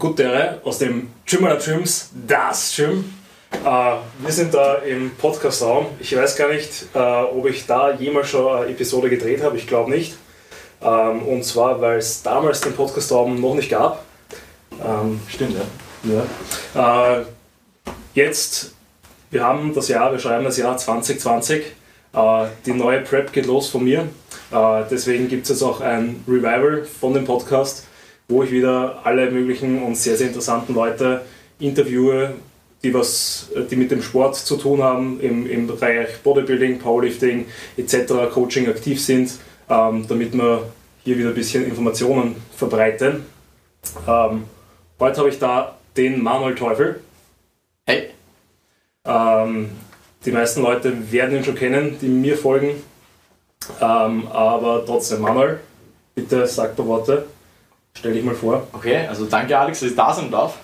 Guttere aus dem Gym aller Gyms, das Gym. Äh, wir sind da im Podcastraum. Ich weiß gar nicht, äh, ob ich da jemals schon eine Episode gedreht habe. Ich glaube nicht. Ähm, und zwar, weil es damals den Podcastraum noch nicht gab. Ähm, Stimmt, ja. ja. Äh, jetzt, wir haben das Jahr, wir schreiben das Jahr 2020. Äh, die neue Prep geht los von mir. Deswegen gibt es jetzt auch ein Revival von dem Podcast, wo ich wieder alle möglichen und sehr, sehr interessanten Leute interviewe, die, was, die mit dem Sport zu tun haben, im, im Bereich Bodybuilding, Powerlifting etc., Coaching aktiv sind, ähm, damit wir hier wieder ein bisschen Informationen verbreiten. Ähm, heute habe ich da den Manuel Teufel. Hey. Ähm, die meisten Leute werden ihn schon kennen, die mir folgen. Ähm, aber trotzdem, Manuel, bitte sag paar Worte. Stell dich mal vor. Okay, also danke Alex, dass ich da sein darf.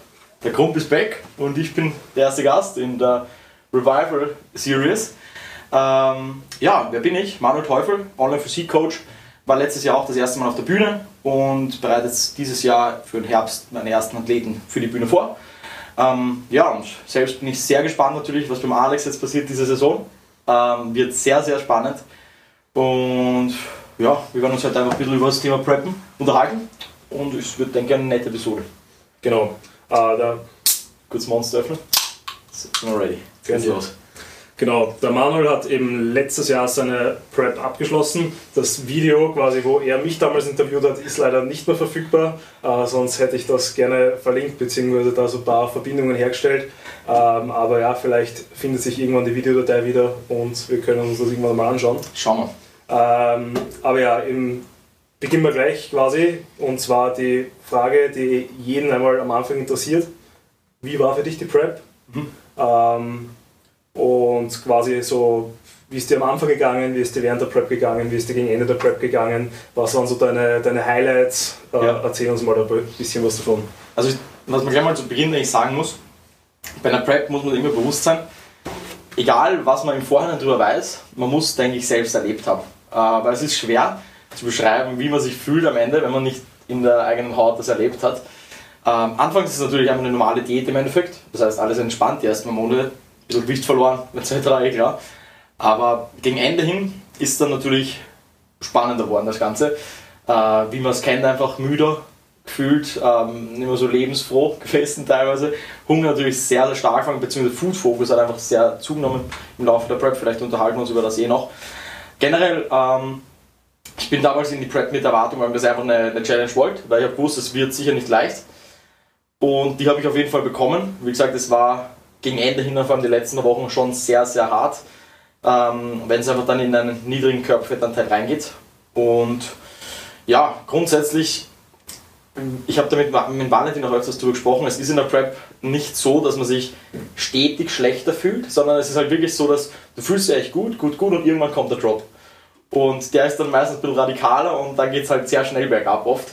Der Grump ist back und ich bin der erste Gast in der Revival Series. Ähm, ja, wer bin ich? Manuel Teufel, Online-Physik-Coach. War letztes Jahr auch das erste Mal auf der Bühne und bereitet dieses Jahr für den Herbst meine ersten Athleten für die Bühne vor. Ähm, ja, und selbst bin ich sehr gespannt natürlich, was beim Alex jetzt passiert diese Saison. Ähm, wird sehr, sehr spannend. Und ja, wir werden uns halt einfach ein bisschen über das Thema Preppen unterhalten. Und es wird, denke ich, eine nette Episode. Genau. Äh, der, Kurz Monster öffnen. Sind wir ready. Geht's los. Genau, der Manuel hat eben letztes Jahr seine Prep abgeschlossen. Das Video, quasi, wo er mich damals interviewt hat, ist leider nicht mehr verfügbar. Äh, sonst hätte ich das gerne verlinkt, beziehungsweise da so ein paar Verbindungen hergestellt. Ähm, aber ja, vielleicht findet sich irgendwann die Videodatei wieder und wir können uns das irgendwann mal anschauen. Schauen wir. Ähm, aber ja, im, beginnen wir gleich quasi. Und zwar die Frage, die jeden einmal am Anfang interessiert. Wie war für dich die Prep? Mhm. Ähm, und quasi so, wie ist dir am Anfang gegangen, wie ist dir während der Prep gegangen, wie ist dir gegen Ende der Prep gegangen, was waren so deine, deine Highlights? Äh, Ja. Erzähl uns mal ein bisschen was davon. Also, was man gleich mal zu Beginn eigentlich sagen muss, bei einer Prep muss man immer bewusst sein, egal was man im Vorhinein darüber weiß, man muss, denke ich, selbst erlebt haben. Äh, weil es ist schwer zu beschreiben, wie man sich fühlt am Ende, wenn man nicht in der eigenen Haut das erlebt hat. Ähm, anfangs ist es natürlich einfach eine normale Diät im Endeffekt, das heißt alles entspannt, die ersten Monate, ein bisschen Gewicht verloren, etc., eh klar. Aber gegen Ende hin ist dann natürlich spannender geworden, das Ganze. Äh, wie man es kennt, einfach müder gefühlt, ähm, nicht mehr so lebensfroh gewesen teilweise. Hunger natürlich sehr, sehr stark gefangen, beziehungsweise Food Focus hat einfach sehr zugenommen im Laufe der Prep. Vielleicht unterhalten wir uns über das eh noch. Generell, ähm, ich bin damals in die Prep mit Erwartung, weil ich das einfach eine, eine Challenge wollte, weil ich habe gewusst, es wird sicher nicht leicht. Und die habe ich auf jeden Fall bekommen. Wie gesagt, es war gegen Ende hin, vor allem die letzten Wochen, schon sehr, sehr hart, ähm, wenn es einfach dann in einen niedrigen Körperfettanteil reingeht. Und ja, grundsätzlich, ich habe damit mit Valentin auch öfters darüber gesprochen, es ist in der Prep nicht so, dass man sich stetig schlechter fühlt, sondern es ist halt wirklich so, dass du fühlst dich echt gut, gut, gut und irgendwann kommt der Drop. Und der ist dann meistens ein bisschen radikaler und dann geht es halt sehr schnell bergab oft.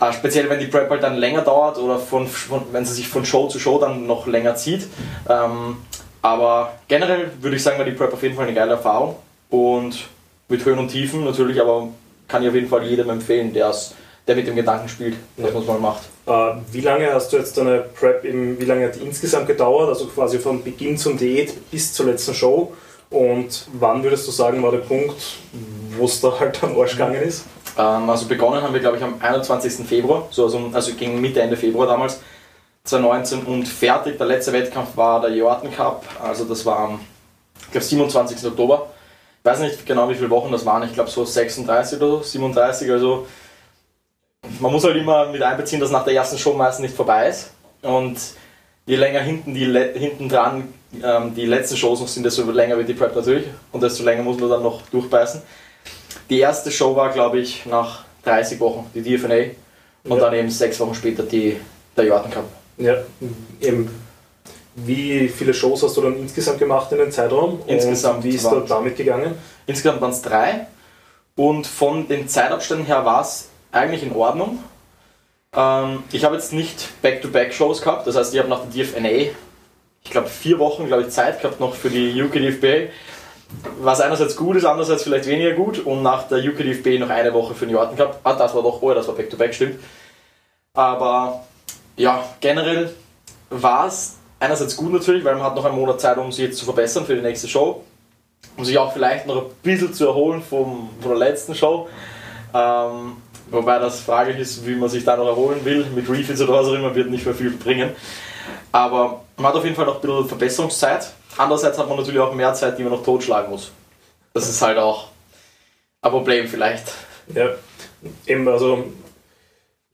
Äh, speziell wenn die Prep halt dann länger dauert oder von, von, wenn sie sich von Show zu Show dann noch länger zieht. Ähm, aber generell würde ich sagen, war die Prep auf jeden Fall eine geile Erfahrung und mit Höhen und Tiefen natürlich, aber kann ich auf jeden Fall jedem empfehlen, der mit dem Gedanken spielt, dass man es mal macht. Äh, wie lange hast du jetzt deine Prep, im, wie lange hat die insgesamt gedauert? Also quasi von Beginn zum Diät bis zur letzten Show. Und wann würdest du sagen, war der Punkt, wo es da halt am Arsch gegangen ist? Ähm, also begonnen haben wir, glaube ich, am 21. Februar, so also, also gegen Mitte, Ende Februar damals, 2019 und fertig. Der letzte Wettkampf war der Jordan Cup, also das war am, ich glaube, 27. Oktober. Ich weiß nicht genau, wie viele Wochen das waren, ich glaube so 36 oder so, 37, also man muss halt immer mit einbeziehen, dass nach der ersten Show meistens nicht vorbei ist. Und je länger hinten, die, hinten dran ähm, die letzten Shows noch sind, desto länger wird die Prep natürlich und desto länger muss man dann noch durchbeißen. Die erste Show war, glaube ich, nach 30 Wochen, die DFNA. Und Ja. dann eben sechs Wochen später die, der Jordan Cup. Ja, eben. Wie viele Shows hast du dann insgesamt gemacht in den Zeitraum? Insgesamt Und wie ist da damit gegangen? Insgesamt waren es drei. Und von den Zeitabständen her war es eigentlich in Ordnung. Ähm, ich habe jetzt nicht Back-to-Back-Shows gehabt. Das heißt, ich habe nach der DFNA, ich glaube, vier Wochen glaube ich, Zeit gehabt noch für die UKDFB. Was einerseits gut ist, andererseits vielleicht weniger gut. Und nach der UKDFB noch eine Woche für den Jordan Cup. Ah, das war doch, oh, das war Back-to-Back, stimmt. Aber ja, generell war es einerseits gut natürlich, weil man hat noch einen Monat Zeit, um sich jetzt zu verbessern für die nächste Show. Um sich auch vielleicht noch ein bisschen zu erholen vom, von der letzten Show. Ähm, wobei das fraglich ist, wie man sich da noch erholen will. Mit Refills oder was auch immer wird nicht mehr viel bringen. Aber man hat auf jeden Fall noch ein bisschen Verbesserungszeit. Andererseits hat man natürlich auch mehr Zeit, die man noch totschlagen muss. Das ist halt auch ein Problem vielleicht. Ja, eben, also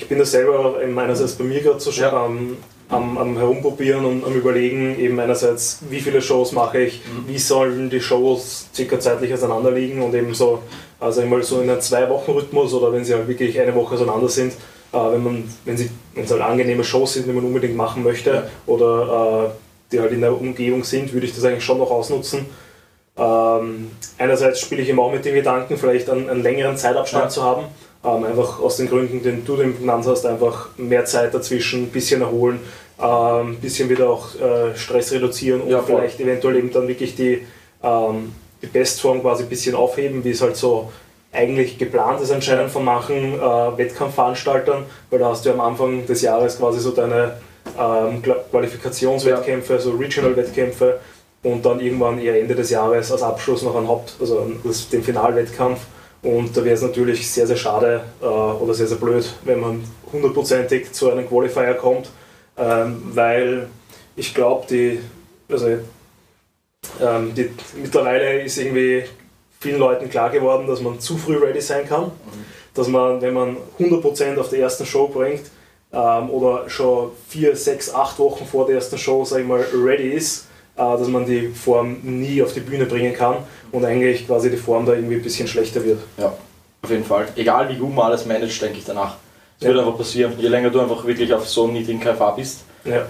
ich bin da selber eben einerseits bei mir gerade so schon ja. am, am, am, Herumprobieren und am Überlegen, eben einerseits, wie viele Shows mache ich, mhm. wie sollen die Shows circa zeitlich auseinander liegen und eben so, also einmal so in einem Zwei-Wochen-Rhythmus oder wenn sie halt wirklich eine Woche auseinander sind, äh, wenn man, wenn sie, wenn es halt angenehme Shows sind, die man unbedingt machen möchte ja. oder äh, die halt in der Umgebung sind, würde ich das eigentlich schon noch ausnutzen. Ähm, einerseits spiele ich immer auch mit dem Gedanken, vielleicht einen, einen längeren Zeitabstand ja. zu haben. Ähm, einfach aus den Gründen, den du den genannt hast, einfach mehr Zeit dazwischen, ein bisschen erholen, ein ähm, bisschen wieder auch äh, Stress reduzieren und ja, vielleicht eventuell eben dann wirklich die, ähm, die Bestform quasi ein bisschen aufheben, wie es halt so eigentlich geplant ist anscheinend von manchen äh, Wettkampfveranstaltern, weil da hast du am Anfang des Jahres quasi so deine ähm, Qualifikationswettkämpfe, ja. so Regional-Wettkämpfe und dann irgendwann eher Ende des Jahres als Abschluss noch ein Haupt-, also den Finalwettkampf. Und da wäre es natürlich sehr, sehr schade äh, oder sehr, sehr blöd, wenn man hundertprozentig zu einem Qualifier kommt, ähm, weil ich glaube, die, also, ähm, die, mittlerweile ist irgendwie vielen Leuten klar geworden, dass man zu früh ready sein kann. Mhm. Dass man, wenn man 100% auf der ersten Show bringt ähm, oder schon 4, 6, 8 Wochen vor der ersten Show, sag ich mal, ready ist, äh, dass man die Form nie auf die Bühne bringen kann und eigentlich quasi die Form da irgendwie ein bisschen schlechter wird. Ja, auf jeden Fall. Egal wie gut man alles managt, denke ich danach. Das ja. wird einfach passieren. Je länger du einfach wirklich auf so einem niedrigen KFA bist, ja.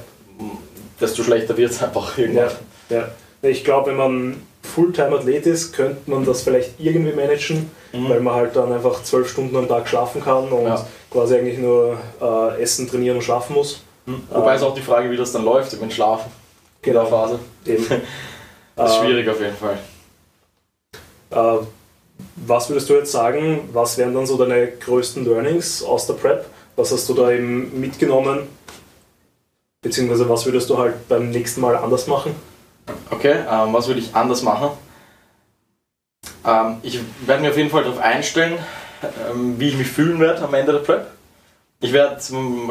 desto schlechter wird es einfach irgendwann. Ja. Ich glaube, wenn man Fulltime-Athlet ist, könnte man das vielleicht irgendwie managen, mhm. weil man halt dann einfach zwölf Stunden am Tag schlafen kann und ja. quasi eigentlich nur äh, essen, trainieren und schlafen muss. Mhm. Wobei ähm, ist auch die Frage, wie das dann läuft mit Schlafen genau. in der Phase. Eben. das ist schwierig auf jeden Fall. Äh, was würdest du jetzt sagen, was wären dann so deine größten Learnings aus der Prep? Was hast du da eben mitgenommen? Beziehungsweise was würdest du halt beim nächsten Mal anders machen? Okay, ähm, was würde ich anders machen? Ähm, ich werde mir auf jeden Fall darauf einstellen, ähm, wie ich mich fühlen werde am Ende der Prep. Ich werde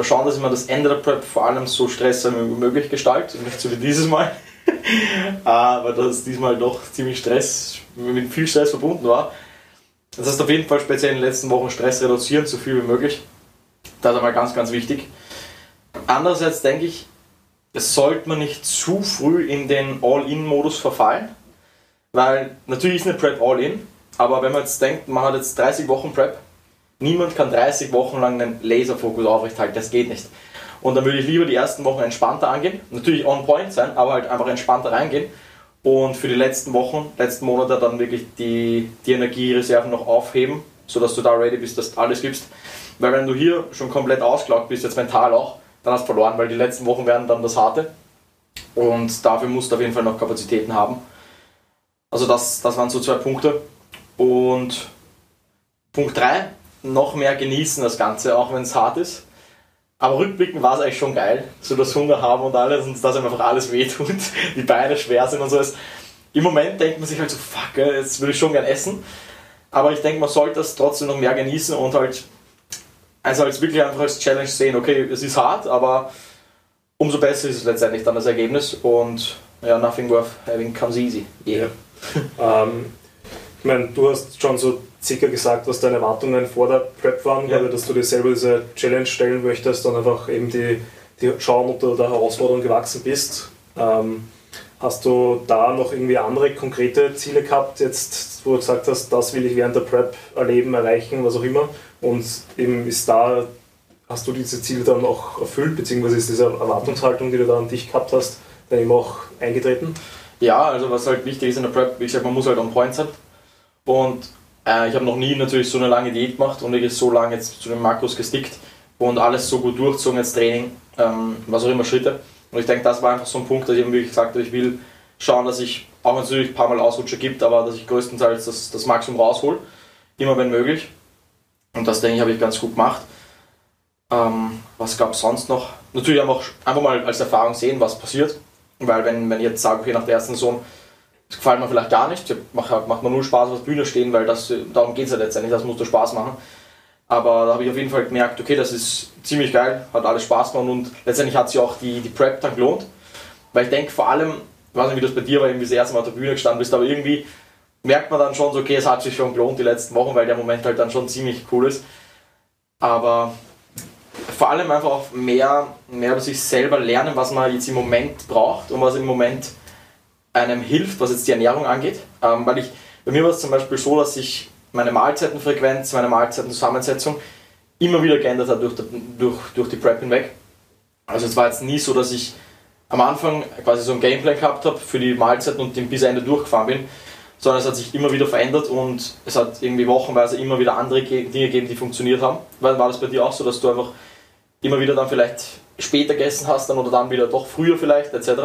schauen, dass ich mir das Ende der Prep vor allem so stressig wie möglich gestalte, nicht so wie dieses Mal. Aber dass diesmal doch ziemlich Stress, mit viel Stress verbunden war. Das heißt auf jeden Fall speziell in den letzten Wochen Stress reduzieren, so viel wie möglich. Das ist einmal ganz, ganz wichtig. Andererseits denke ich, es sollte man nicht zu früh in den All-In-Modus verfallen, weil natürlich ist eine Prep All-In, aber wenn man jetzt denkt, man hat jetzt 30 Wochen Prep, niemand kann 30 Wochen lang einen Laserfokus aufrechthalten, das geht nicht. Und dann würde ich lieber die ersten Wochen entspannter angehen, natürlich on point sein, aber halt einfach entspannter reingehen und für die letzten Wochen, letzten Monate dann wirklich die, die Energiereserven noch aufheben, sodass du da ready bist, dass du alles gibst. Weil wenn du hier schon komplett ausgelaugt bist, jetzt mental auch, dann hast du verloren, weil die letzten Wochen werden dann das harte. Und dafür musst du auf jeden Fall noch Kapazitäten haben. Also das, das waren so zwei Punkte. Und Punkt 3, noch mehr genießen das Ganze, auch wenn es hart ist. Aber rückblickend war es eigentlich schon geil, so das Hunger haben und alles und dass einfach alles wehtut, die Beine schwer sind und so. Im Moment denkt man sich halt so, fuck, jetzt würde ich schon gern essen. Aber ich denke, man sollte das trotzdem noch mehr genießen und halt also als wirklich einfach als Challenge sehen, okay, es ist hart, aber umso besser ist es letztendlich dann das Ergebnis und ja, nothing worth having comes easy. Yeah. ähm, ich meine, du hast schon so circa gesagt, was deine Erwartungen vor der Prep waren, ja. dass du dir selber diese Challenge stellen möchtest und einfach eben die, die schauen, ob du der Herausforderung gewachsen bist. Ähm, hast du da noch irgendwie andere konkrete Ziele gehabt, jetzt, wo du gesagt hast, das will ich während der Prep erleben, erreichen, was auch immer? Und eben ist da, hast du diese Ziele dann auch erfüllt, beziehungsweise ist diese Erwartungshaltung, die du da an dich gehabt hast, dann eben auch eingetreten? Ja, also was halt wichtig ist in der Prep, wie gesagt, man muss halt on point sein. Und äh, ich habe noch nie natürlich so eine lange Diät gemacht und wirklich so lange jetzt zu den Makros gestickt und alles so gut durchzogen als Training, ähm, was auch immer Schritte. Und ich denke, das war einfach so ein Punkt, dass ich wirklich gesagt habe, ich will schauen, dass ich, auch wenn es natürlich ein paar Mal Ausrutscher gibt, aber dass ich größtenteils das, das Maximum raushol, immer wenn möglich. Und das denke ich, habe ich ganz gut gemacht. Ähm, was gab es sonst noch? Natürlich einfach, einfach mal als Erfahrung sehen, was passiert. Weil wenn, wenn ich jetzt sage, okay, nach der ersten Saison, das gefällt mir vielleicht gar nicht, macht, macht mir nur Spaß auf der Bühne stehen, weil das, darum geht es ja letztendlich, das muss dir Spaß machen. Aber da habe ich auf jeden Fall gemerkt, okay, das ist ziemlich geil, hat alles Spaß gemacht und letztendlich hat sich auch die, die Prep dann gelohnt. Weil ich denke vor allem, ich weiß nicht, wie das bei dir war, wie du das erste Mal auf der Bühne gestanden bist, aber irgendwie merkt man dann schon so, okay, es hat sich schon gelohnt die letzten Wochen, weil der Moment halt dann schon ziemlich cool ist. Aber vor allem einfach auch mehr, mehr über sich selber lernen, was man jetzt im Moment braucht und was im Moment einem hilft, was jetzt die Ernährung angeht. Ähm, weil ich, bei mir war es zum Beispiel so, dass ich meine Mahlzeitenfrequenz, meine Mahlzeitenzusammensetzung immer wieder geändert hat durch, durch, durch die Prep hinweg. Also es war jetzt nie so, dass ich am Anfang quasi so ein Gameplan gehabt habe für die Mahlzeiten und den bis Ende durchgefahren bin, sondern es hat sich immer wieder verändert und es hat irgendwie wochenweise immer wieder andere Dinge gegeben, die funktioniert haben. Weil war das bei dir auch so, dass du einfach immer wieder dann vielleicht später gegessen hast dann oder dann wieder doch früher vielleicht etc.?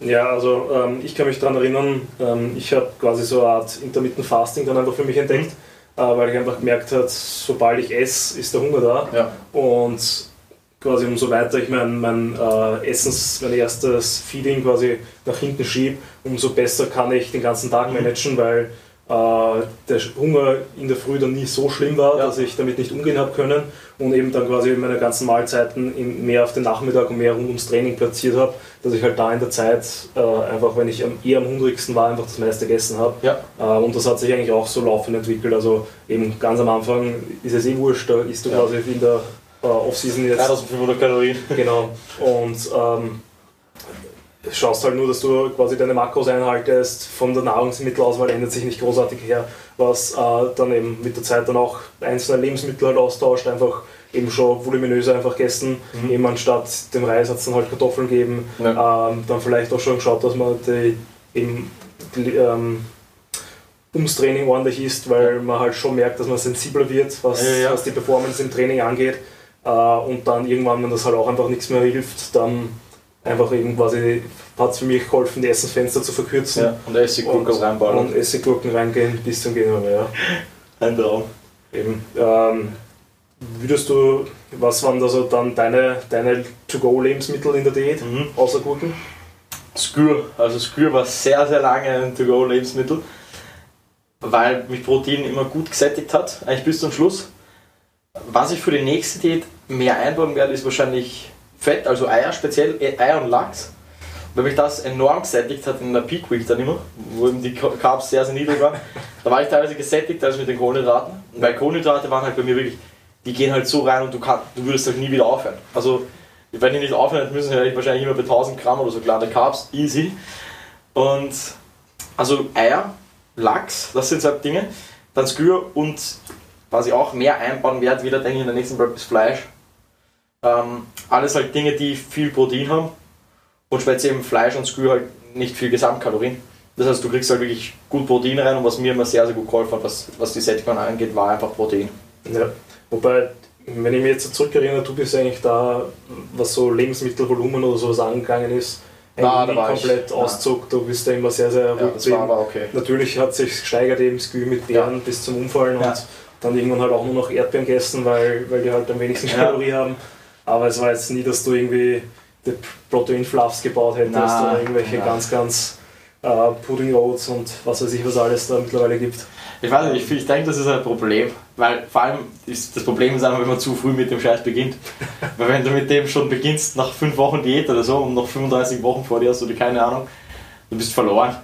Ja, also ähm, ich kann mich daran erinnern, ähm, ich habe quasi so eine Art Intermittent Fasting dann einfach für mich entdeckt, äh, weil ich einfach gemerkt habe, sobald ich esse, ist der Hunger da. Ja. Und quasi umso weiter ich mein, mein äh, Essens, mein erstes Feeding quasi nach hinten schiebe, umso besser kann ich den ganzen Tag managen, weil äh, der Hunger in der Früh dann nie so schlimm war, ja. dass ich damit nicht umgehen habe können und eben dann quasi meine ganzen Mahlzeiten mehr auf den Nachmittag und mehr rund ums Training platziert habe, dass ich halt da in der Zeit äh, einfach, wenn ich eher am hungrigsten war, einfach das meiste gegessen habe. Ja. Äh, und das hat sich eigentlich auch so laufend entwickelt. Also eben ganz am Anfang ist es eh wurscht, da isst du ja. quasi in der äh, Off-Season jetzt. 3500 Kalorien. Genau. Und ähm, schaust halt nur, dass du quasi deine Makros einhaltest. Von der Nahrungsmittelauswahl ändert sich nicht großartig her, was äh, dann eben mit der Zeit dann auch einzelne Lebensmittel halt austauscht, einfach eben schon voluminöser einfach gegessen, mhm. eben anstatt dem Reis hat es dann halt Kartoffeln geben, ja. ähm, dann vielleicht auch schon geschaut, dass man die, eben die, ähm, ums Training ordentlich isst, weil man halt schon merkt, dass man sensibler wird, was, ja, ja. was die Performance im Training angeht und dann irgendwann, wenn das halt auch einfach nichts mehr hilft, dann einfach eben quasi hat es für mich geholfen, die Essensfenster zu verkürzen. Ja, und Essiggurken reinbauen. Und Essiggurken reingehen bis zum Gehen ja. Ein Traum. Eben. Ähm, würdest du, was waren da so dann deine, deine To-Go-Lebensmittel in der Diät, mhm. außer Gurken? Skür. Also Skür war sehr, sehr lange ein To-Go-Lebensmittel, weil mich Protein immer gut gesättigt hat, eigentlich bis zum Schluss. Was ich für die nächste Diät mehr einbauen werde, ist wahrscheinlich Fett, also Eier, speziell Eier und Lachs. Weil mich das enorm gesättigt hat in der Peak Week dann immer, wo eben die Carbs sehr, sehr niedrig waren. Da war ich teilweise gesättigt als mit den Kohlenhydraten. Weil Kohlenhydrate waren halt bei mir wirklich, die gehen halt so rein und du, kann, du würdest halt nie wieder aufhören. Also, wenn die nicht aufhören hätte müssen, hätte ich wahrscheinlich immer bei 1000 Gramm oder so kleine Carbs, easy. Und also Eier, Lachs, das sind halt Dinge. Dann Skür und was ich auch mehr einbauen werde, wieder denke ich in der nächsten Prep ist Fleisch. Ähm, alles halt Dinge, die viel Protein haben und speziell im Fleisch und Skür halt nicht viel Gesamtkalorien. Das heißt, du kriegst halt wirklich gut Protein rein und was mir immer sehr, sehr gut geholfen hat, was, was die Sättigung angeht, war einfach Protein. Ja, wobei, wenn ich mich jetzt zurückerinnere, du bist eigentlich da, was so Lebensmittelvolumen oder sowas angegangen ist, Nein, da komplett Auszug, du bist da immer sehr, sehr. Ja, war aber okay. Natürlich hat sich gesteigert eben Skü mit Beeren ja. bis zum Umfallen ja. und dann irgendwann halt auch nur noch Erdbeeren gegessen, weil, weil die halt am wenigsten Kalorie haben. Aber es war jetzt nie, dass du irgendwie die Protein-Fluffs gebaut hättest oder irgendwelche ja. ganz, ganz äh, Pudding Oats und was weiß ich, was alles da mittlerweile gibt. Ich weiß nicht, ich, ich denke, das ist ein Problem, weil vor allem ist das Problem ist einfach, wenn man zu früh mit dem Scheiß beginnt. weil wenn du mit dem schon beginnst nach fünf Wochen Diät oder so und noch 35 Wochen vor dir hast oder keine Ahnung, du bist verloren.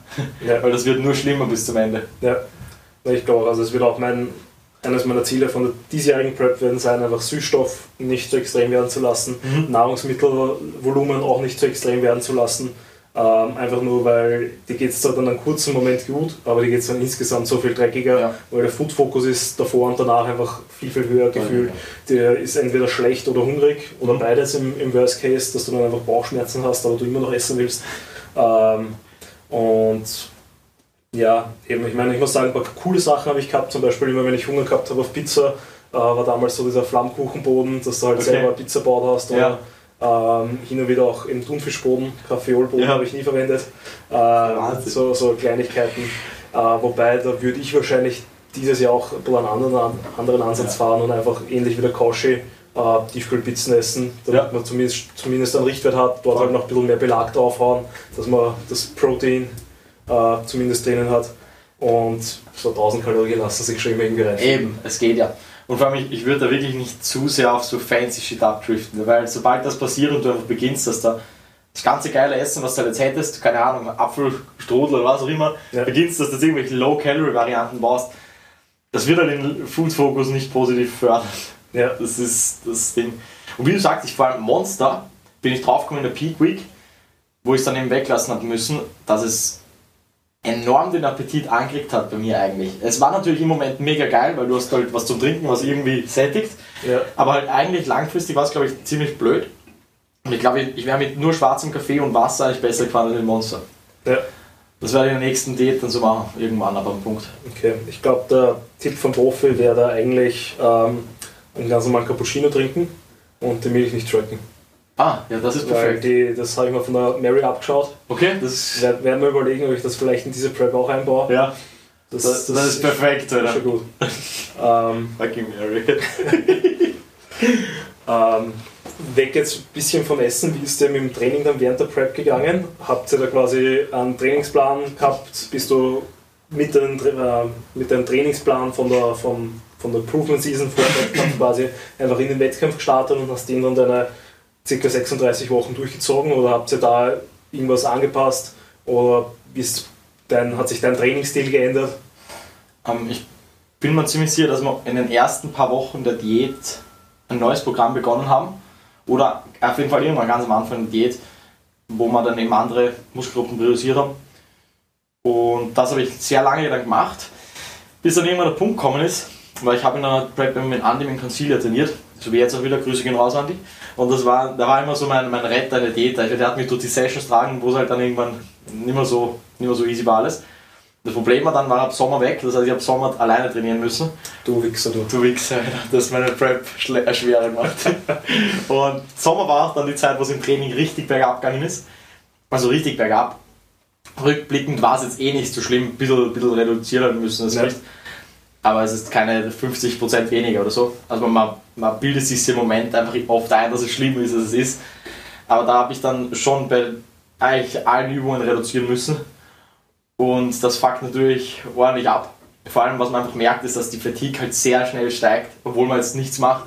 Ja. weil das wird nur schlimmer bis zum Ende. Ja, ich glaube, also es wird auch mein eines meiner Ziele von der diesjährigen Prep werden sein, einfach Süßstoff nicht zu extrem werden zu lassen, mhm. Nahrungsmittelvolumen auch nicht zu extrem werden zu lassen. Ähm, einfach nur, weil die geht es zwar dann einen kurzen Moment gut, aber die geht es dann insgesamt so viel dreckiger, ja. weil der Food-Fokus ist davor und danach einfach viel, viel höher gefühlt. Ja. Der ist entweder schlecht oder hungrig oder mhm. beides im, im Worst Case, dass du dann einfach Bauchschmerzen hast, aber du immer noch essen willst. Ähm, und ja, eben, ich meine, ich muss sagen, ein paar coole Sachen habe ich gehabt, zum Beispiel immer, wenn ich Hunger gehabt habe auf Pizza, äh, war damals so dieser Flammkuchenboden, dass du halt okay. selber Pizza baut hast oder ja. ähm, hin und wieder auch im Thunfischboden, Kaffeolboden ja. habe ich nie verwendet, äh, so, so Kleinigkeiten, äh, wobei da würde ich wahrscheinlich dieses Jahr auch ein einen anderen, anderen Ansatz ja. fahren und einfach ähnlich wie der Koshi äh, Tiefkühlpizzen essen, damit Ja. man zumindest, zumindest einen Richtwert hat, dort halt noch ein bisschen mehr Belag draufhauen, dass man das Protein äh, zumindest drinnen hat. Und so 1000 Kalorien lassen sich schon immer irgendwie rein. Eben, es geht ja. Und vor allem, ich, ich würde da wirklich nicht zu sehr auf so fancy Shit abdriften, weil sobald das passiert und du einfach beginnst, dass da das ganze geile Essen, was du jetzt hättest, keine Ahnung, Apfelstrudel oder was auch immer, Ja. beginnst, dass du jetzt irgendwelche Low-Calorie-Varianten baust, das wird halt den Food-Fokus nicht positiv fördern. Ja, Das ist das Ding. Und wie du sagst, ich vor allem Monster, bin ich draufgekommen in der Peak Week, wo ich es dann eben weglassen habe müssen, dass es enorm den Appetit angekriegt hat bei mir eigentlich. Es war natürlich im Moment mega geil, weil du hast halt was zum Trinken, was irgendwie sättigt. ja, Aber halt eigentlich langfristig war es, glaube ich, ziemlich blöd. Und ich glaube, ich, ich wäre mit nur schwarzem Kaffee und Wasser eigentlich besser gefahren als mit Monster. ja. Das werde ich in der nächsten Date dann so machen, irgendwann aber am Punkt. Okay, ich glaube, der Tipp vom Profi wäre da eigentlich ähm, einen ganz normalen Cappuccino trinken und die Milch nicht tracken. Ah, ja, das ist perfekt. die, das habe ich mir von der Mary abgeschaut. Okay, das. Wer- Werden wir überlegen, ob ich das vielleicht in diese Prep auch einbaue. Ja, das, das, ist perfekt, Das ist Alter. schon gut. ähm, Fucking Mary. ähm, weg jetzt ein bisschen vom Essen. Wie ist denn mit dem Training dann während der Prep gegangen? Habt ihr da quasi einen Trainingsplan gehabt? Bist du mit Tra- äh, mit dem Trainingsplan von der, von, von der Improvement Season vor dem Wettkampf quasi einfach in den Wettkampf gestartet und hast den dann deine ca. 36 Wochen durchgezogen oder habt ihr da irgendwas angepasst oder bist dein, hat sich dein Trainingsstil geändert? Ähm, ich bin mir ziemlich sicher, dass wir in den ersten paar Wochen der Diät ein neues Programm begonnen haben. Oder auf jeden Fall irgendwann ganz am Anfang der Diät, wo wir dann eben andere Muskelgruppen priorisiert haben. Und das habe ich sehr lange dann gemacht, bis dann irgendwann der Punkt gekommen ist, weil ich habe in der Prep mit Andy mit Concealer trainiert, so wie jetzt auch wieder, Grüße gehen raus, Andy. Und das war, da war immer so mein, mein Retter in der Diät, also der hat mich durch die Sessions tragen, wo es halt dann irgendwann nicht mehr so, nicht mehr so easy war alles. Das Problem war dann, war ab Sommer weg, das heißt, ich habe Sommer alleine trainieren müssen. Du Wichser, du. Du Wichser, das meine Prep äh, schwerer gemacht. Und Sommer war auch dann die Zeit, wo es im Training richtig bergab gegangen ist. Also richtig bergab. Rückblickend war es jetzt eh nicht so schlimm, ein bisschen, bisschen reduzieren müssen, das Ja. Gewicht. Aber es ist keine 50% weniger oder so. Also man, man bildet sich im Moment einfach oft ein, dass es schlimmer ist, als es ist. Aber da habe ich dann schon bei eigentlich allen Übungen reduzieren müssen. Und das fuckt natürlich ordentlich ab. Vor allem, was man einfach merkt, ist, dass die Fatigue halt sehr schnell steigt, obwohl man jetzt nichts macht.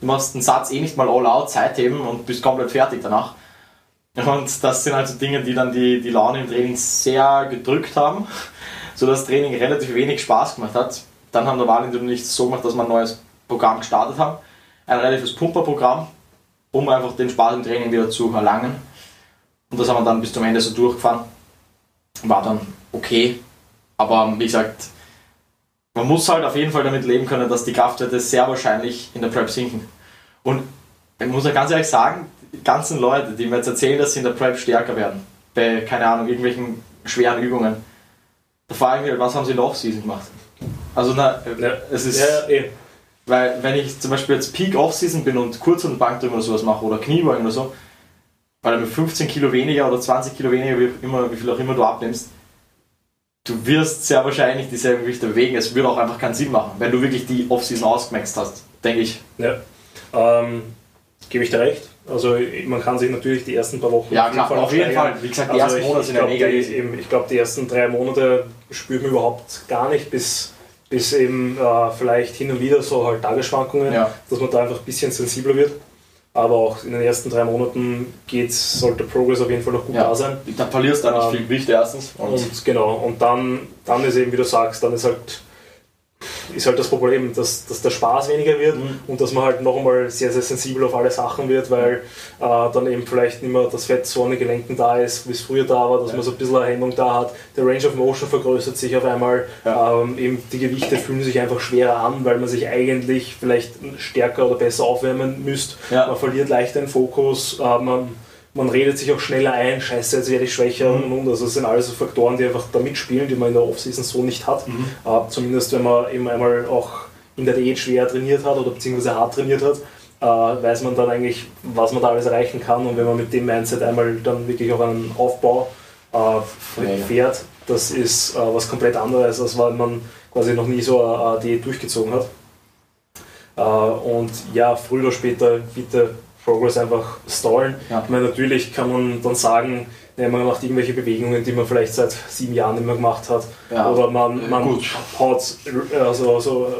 Du machst einen Satz eh nicht mal all out, Seitheben und bist komplett fertig danach. Und das sind also Dinge, die dann die, die Laune im Training sehr gedrückt haben, sodass das Training relativ wenig Spaß gemacht hat. Dann haben der ich es so gemacht, dass wir ein neues Programm gestartet haben. Ein relatives Pumperprogramm, um einfach den Spaß im Training wieder zu erlangen. Und das haben wir dann bis zum Ende so durchgefahren. War dann okay. Aber wie gesagt, man muss halt auf jeden Fall damit leben können, dass die Kraftwerte sehr wahrscheinlich in der Prep sinken. Und ich muss ja ganz ehrlich sagen, die ganzen Leute, die mir jetzt erzählen, dass sie in der Prep stärker werden, bei, keine Ahnung, irgendwelchen schweren Übungen, da frage ich mich, halt, was haben sie in der Offseason gemacht? Also, na, Ja. es ist, Ja, eh. weil wenn ich zum Beispiel jetzt Peak Offseason bin und kurz und Bankdrücken oder sowas mache oder Kniebeugen oder so, weil du mit 15 Kilo weniger oder 20 Kilo weniger, wie, immer, wie viel auch immer du abnimmst, du wirst sehr wahrscheinlich dieselben Gewichte bewegen. Es würde auch einfach keinen Sinn machen, wenn du wirklich die Offseason ausgemaxt hast, denke ich. Ja. Ähm, Gebe ich dir recht. Also man kann sich natürlich die ersten paar Wochen Ja, klar, auf jeden. Fall. Wie gesagt, die Also ersten ich- Monate ich sind ja mega die, easy. eben, Ich glaube, die ersten drei Monate spürt man überhaupt gar nicht, bis, bis eben äh, vielleicht hin und wieder so halt Tagesschwankungen, Ja. dass man da einfach ein bisschen sensibler wird. Aber auch in den ersten drei Monaten geht's, sollte Progress auf jeden Fall noch gut Ja. da sein. Da verlierst du dann nicht Ähm, viel Gewicht erstens. Und, Und genau, und dann, dann ist eben, wie du sagst, dann ist halt, ist halt das Problem, dass, dass der Spaß weniger wird Mhm. und dass man halt noch einmal sehr, sehr sensibel auf alle Sachen wird, weil äh, dann eben vielleicht nicht mehr das Fett so an den Gelenken da ist, wie es früher da war, dass Ja. man so ein bisschen eine Hemmung da hat. Der Range of Motion vergrößert sich auf einmal. Ja. Ähm, eben die Gewichte fühlen sich einfach schwerer an, weil man sich eigentlich vielleicht stärker oder besser aufwärmen müsste. Ja. Man verliert leichter den Fokus, äh, man, man redet sich auch schneller ein, scheiße, jetzt werde ich schwächer Mhm. und, und. Also das sind alles so Faktoren, die einfach da mitspielen, die man in der Offseason so nicht hat. Mhm. Äh, zumindest wenn man eben einmal auch in der Diät schwer trainiert hat oder beziehungsweise hart trainiert hat, äh, weiß man dann eigentlich, was man da alles erreichen kann. Und wenn man mit dem Mindset einmal dann wirklich auch einen Aufbau äh, fährt, das ist äh, was komplett anderes, als wenn man quasi noch nie so eine, eine Diät durchgezogen hat. Äh, und ja, früher oder später bitte Progress einfach stallen. Ja. Ich meine, natürlich kann man dann sagen, nee, man macht irgendwelche Bewegungen, die man vielleicht seit sieben Jahren nicht mehr gemacht hat. Ja. Oder man, man Gut. haut also, so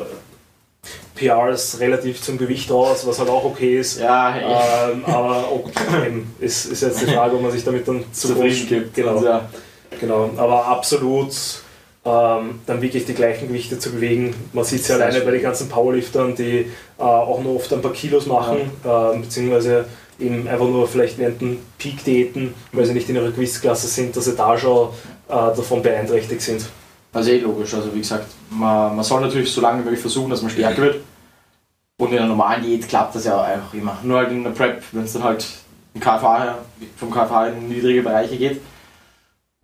PRs relativ zum Gewicht aus, was halt auch okay ist. Ja, hey. ähm, aber okay, ist, ist jetzt die Frage, ob man sich damit dann zu zufrieden gibt. Genau. Ja. genau. Aber absolut ähm, dann wirklich die gleichen Gewichte zu bewegen. Man sieht es ja alleine bei den ganzen Powerliftern, die äh, auch nur oft ein paar Kilos machen, ja. äh, beziehungsweise eben einfach nur vielleicht während den Peak-Diäten, weil sie nicht in ihrer Gewichtsklasse sind, dass sie da schon äh, davon beeinträchtigt sind. Also eh logisch, also wie gesagt, man, man soll natürlich so lange wie möglich versuchen, dass man stärker wird. Und in einer normalen Diät klappt das ja auch immer. Nur halt in der Prep, wenn es dann halt im KFA, vom KFA in niedrige Bereiche geht